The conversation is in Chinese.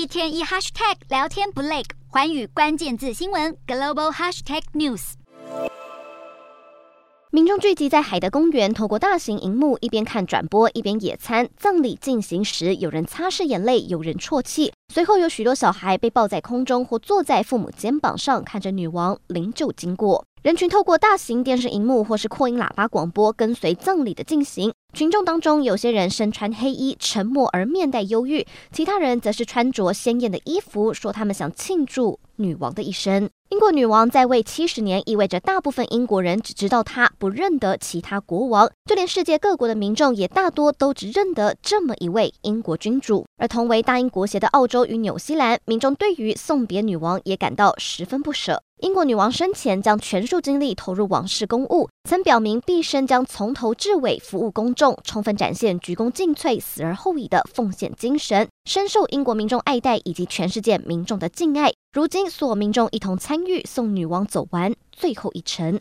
一天一 hashtag 聊天不累，寰宇关键字新闻 global hashtag news。民众聚集在海德公园，透过大型荧幕一边看转播一边野餐。葬礼进行时，有人擦拭眼泪，有人啜泣。随后有许多小孩被抱在空中或坐在父母肩膀上，看着女王灵柩经过。人群透过大型电视荧幕或是扩音喇叭广播，跟随葬礼的进行。群众当中，有些人身穿黑衣，沉默而面带忧郁；其他人则是穿着鲜艳的衣服，说他们想庆祝女王的一生。英国女王在位七十年，意味着大部分英国人只知道她，不认得其他国王。就连世界各国的民众也大多都只认得这么一位英国君主。而同为大英国协的澳洲与纽西兰民众，对于送别女王也感到十分不舍。英国女王生前将全数精力投入王室公务，曾表明毕生将从头至尾服务公众，充分展现鞠躬尽瘁、死而后已的奉献精神，深受英国民众爱戴以及全世界民众的敬爱。如今，所有民众一同参与送女王走完最后一程。